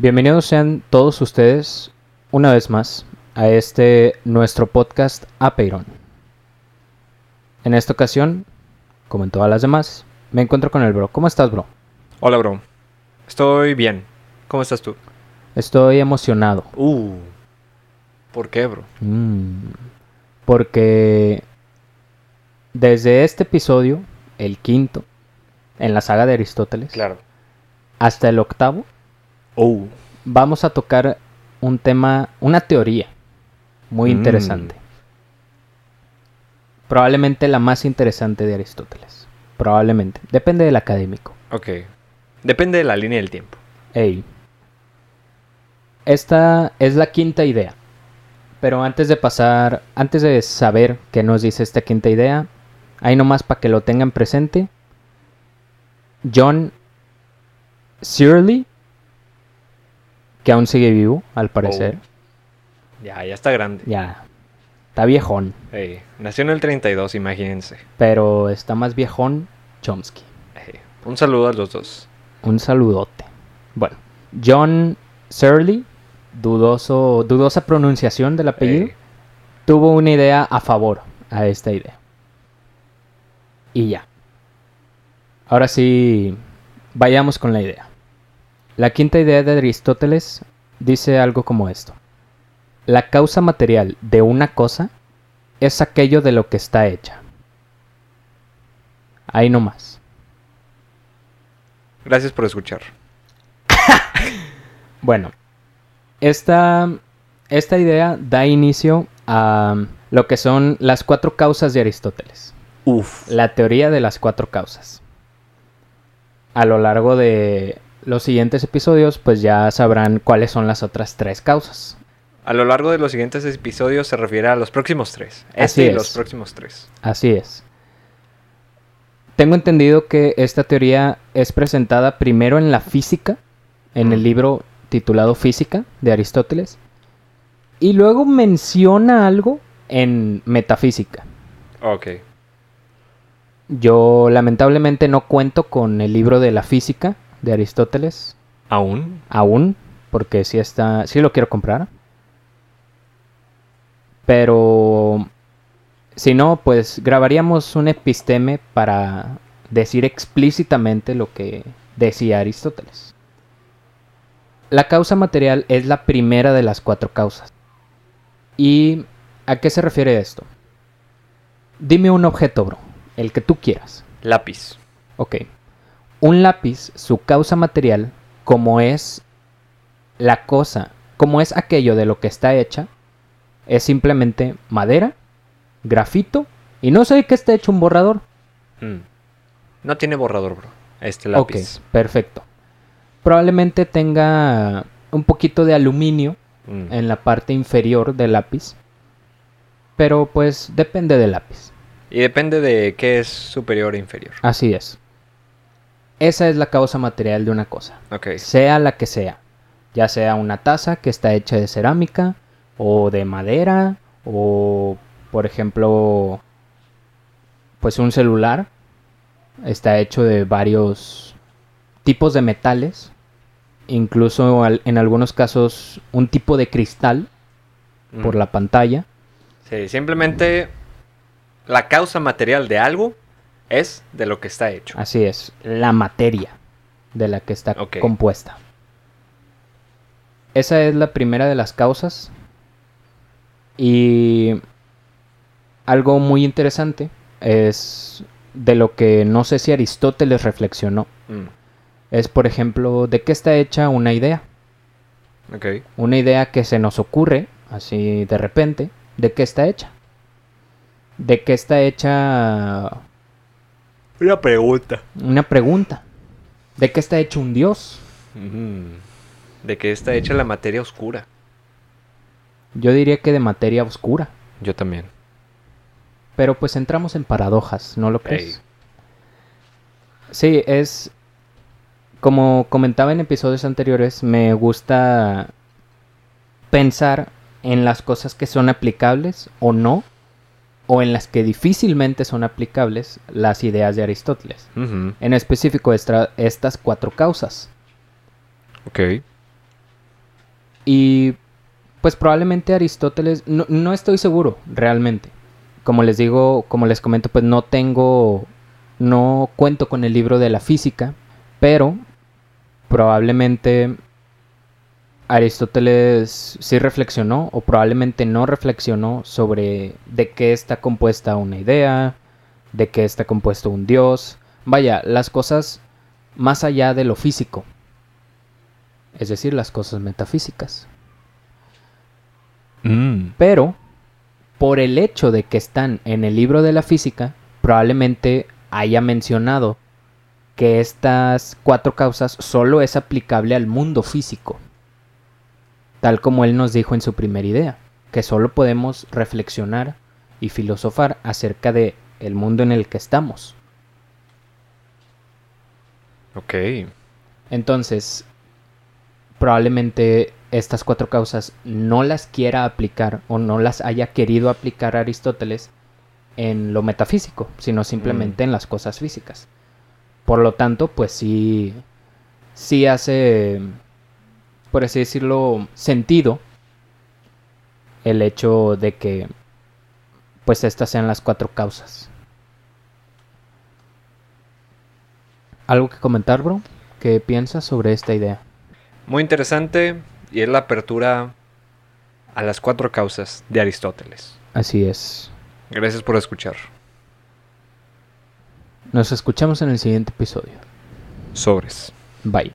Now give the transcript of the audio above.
Bienvenidos sean todos ustedes una vez más a este nuestro podcast Apeiron. En esta ocasión, como en todas las demás, me encuentro con el bro. ¿Cómo estás, bro? Hola, bro. Estoy bien. ¿Cómo estás tú? Estoy emocionado. Uh. ¿Por qué, bro? Mm, porque desde este episodio, el quinto, en la saga de Aristóteles, Claro. hasta el octavo, Uh. vamos a tocar un tema, una teoría muy Mm. interesante. Probablemente la más interesante de Aristóteles. Probablemente. Depende del académico. Ok. Depende de la línea del tiempo. Ey. Esta es la quinta idea. Pero antes de pasar, antes de saber qué nos dice esta quinta idea, ahí nomás para que lo tengan presente. John Searle, que aún sigue vivo, al parecer. Ya, ya está grande. Ya. Está viejón. Nació en el 32, imagínense. Pero está más viejón Chomsky. Un saludo a los dos. Un saludote. Bueno, John Searle, dudoso, dudosa pronunciación del apellido, tuvo una idea a favor a esta idea. Y ya. Ahora sí, vayamos con la idea. La quinta idea de Aristóteles dice algo como esto. La causa material de una cosa es aquello de lo que está hecha. Ahí nomás. Gracias por escuchar. Bueno, esta, esta idea da inicio a lo que son las cuatro causas de Aristóteles. Uf. La teoría de las cuatro causas. A lo largo de los siguientes episodios, pues ya sabrán cuáles son las otras tres causas. A lo largo de los siguientes episodios se refiere a los próximos tres. Este Así y es. los próximos tres. Así es. Tengo entendido que esta teoría es presentada primero en la física, en el libro titulado Física de Aristóteles, y luego menciona algo en metafísica. Ok. Yo lamentablemente no cuento con el libro de la física de Aristóteles ¿Aún? aún, porque sí está, sí lo quiero comprar. Pero si no, pues grabaríamos un episteme para decir explícitamente lo que decía Aristóteles. La causa material es la primera de las cuatro causas. ¿Y a qué se refiere esto? Dime un objeto, bro, el que tú quieras. Lápiz. Ok. Un lápiz, su causa material, como es la cosa, como es aquello de lo que está hecha, es simplemente madera, grafito y no sé de qué está hecho un borrador. Mm. No tiene borrador, bro. Este Ok, lápiz. perfecto. Probablemente tenga un poquito de aluminio Mm. en la parte inferior del lápiz, pero pues depende del lápiz. Y depende de qué es superior e inferior. Así es. Esa es la causa material de una cosa. Ok. sea la que sea, ya sea una taza que está hecha de cerámica o de madera o por ejemplo pues un celular está hecho de varios tipos de metales, incluso en algunos casos un tipo de cristal por Mm. la pantalla. Sí, simplemente la causa material de algo es de lo que está hecho. Así es, la materia de la que está compuesta. Esa es la primera de las causas. Y algo muy interesante es de lo que no sé si Aristóteles reflexionó. Mm, Es, por ejemplo, de qué está hecha una idea. Una idea que se nos ocurre, así de repente, ¿de qué está hecha? ¿De qué está hecha Una pregunta. una pregunta? ¿De qué está hecho un dios? ¿De qué está hecha la materia oscura? Yo diría que de materia oscura. Yo también. Pero pues entramos en paradojas, ¿no lo crees? Ey. Sí, es... Como comentaba en episodios anteriores, me gusta pensar en las cosas que son aplicables o no, o en las que difícilmente son aplicables las ideas de Aristóteles. En específico, estas cuatro causas. Ok. Y pues probablemente Aristóteles, no, no, estoy seguro realmente. Como les digo, como les comento, pues no tengo, no cuento con el libro de la física, pero probablemente Aristóteles sí reflexionó o probablemente no reflexionó sobre de qué está compuesta una idea, de qué está compuesto un dios, vaya, las cosas más allá de lo físico, es decir, las cosas metafísicas. Mm. Pero, por el hecho de que están en el libro de la física, probablemente haya mencionado que estas cuatro causas solo es aplicable al mundo físico tal como él nos dijo en su primera idea, que solo podemos reflexionar y filosofar acerca de el mundo en el que estamos. Ok. Entonces, probablemente estas cuatro causas no las quiera aplicar o no las haya querido aplicar Aristóteles en lo metafísico, sino simplemente mm. en las cosas físicas. Por lo tanto, pues sí, sí hace por así decirlo, sentido el hecho de que pues estas sean las cuatro causas. ¿Algo que comentar, bro? ¿Qué piensas sobre esta idea? Muy interesante y es la apertura a las cuatro causas de Aristóteles. Así es. Gracias por escuchar. Nos escuchamos en el siguiente episodio. Sobres. Bye.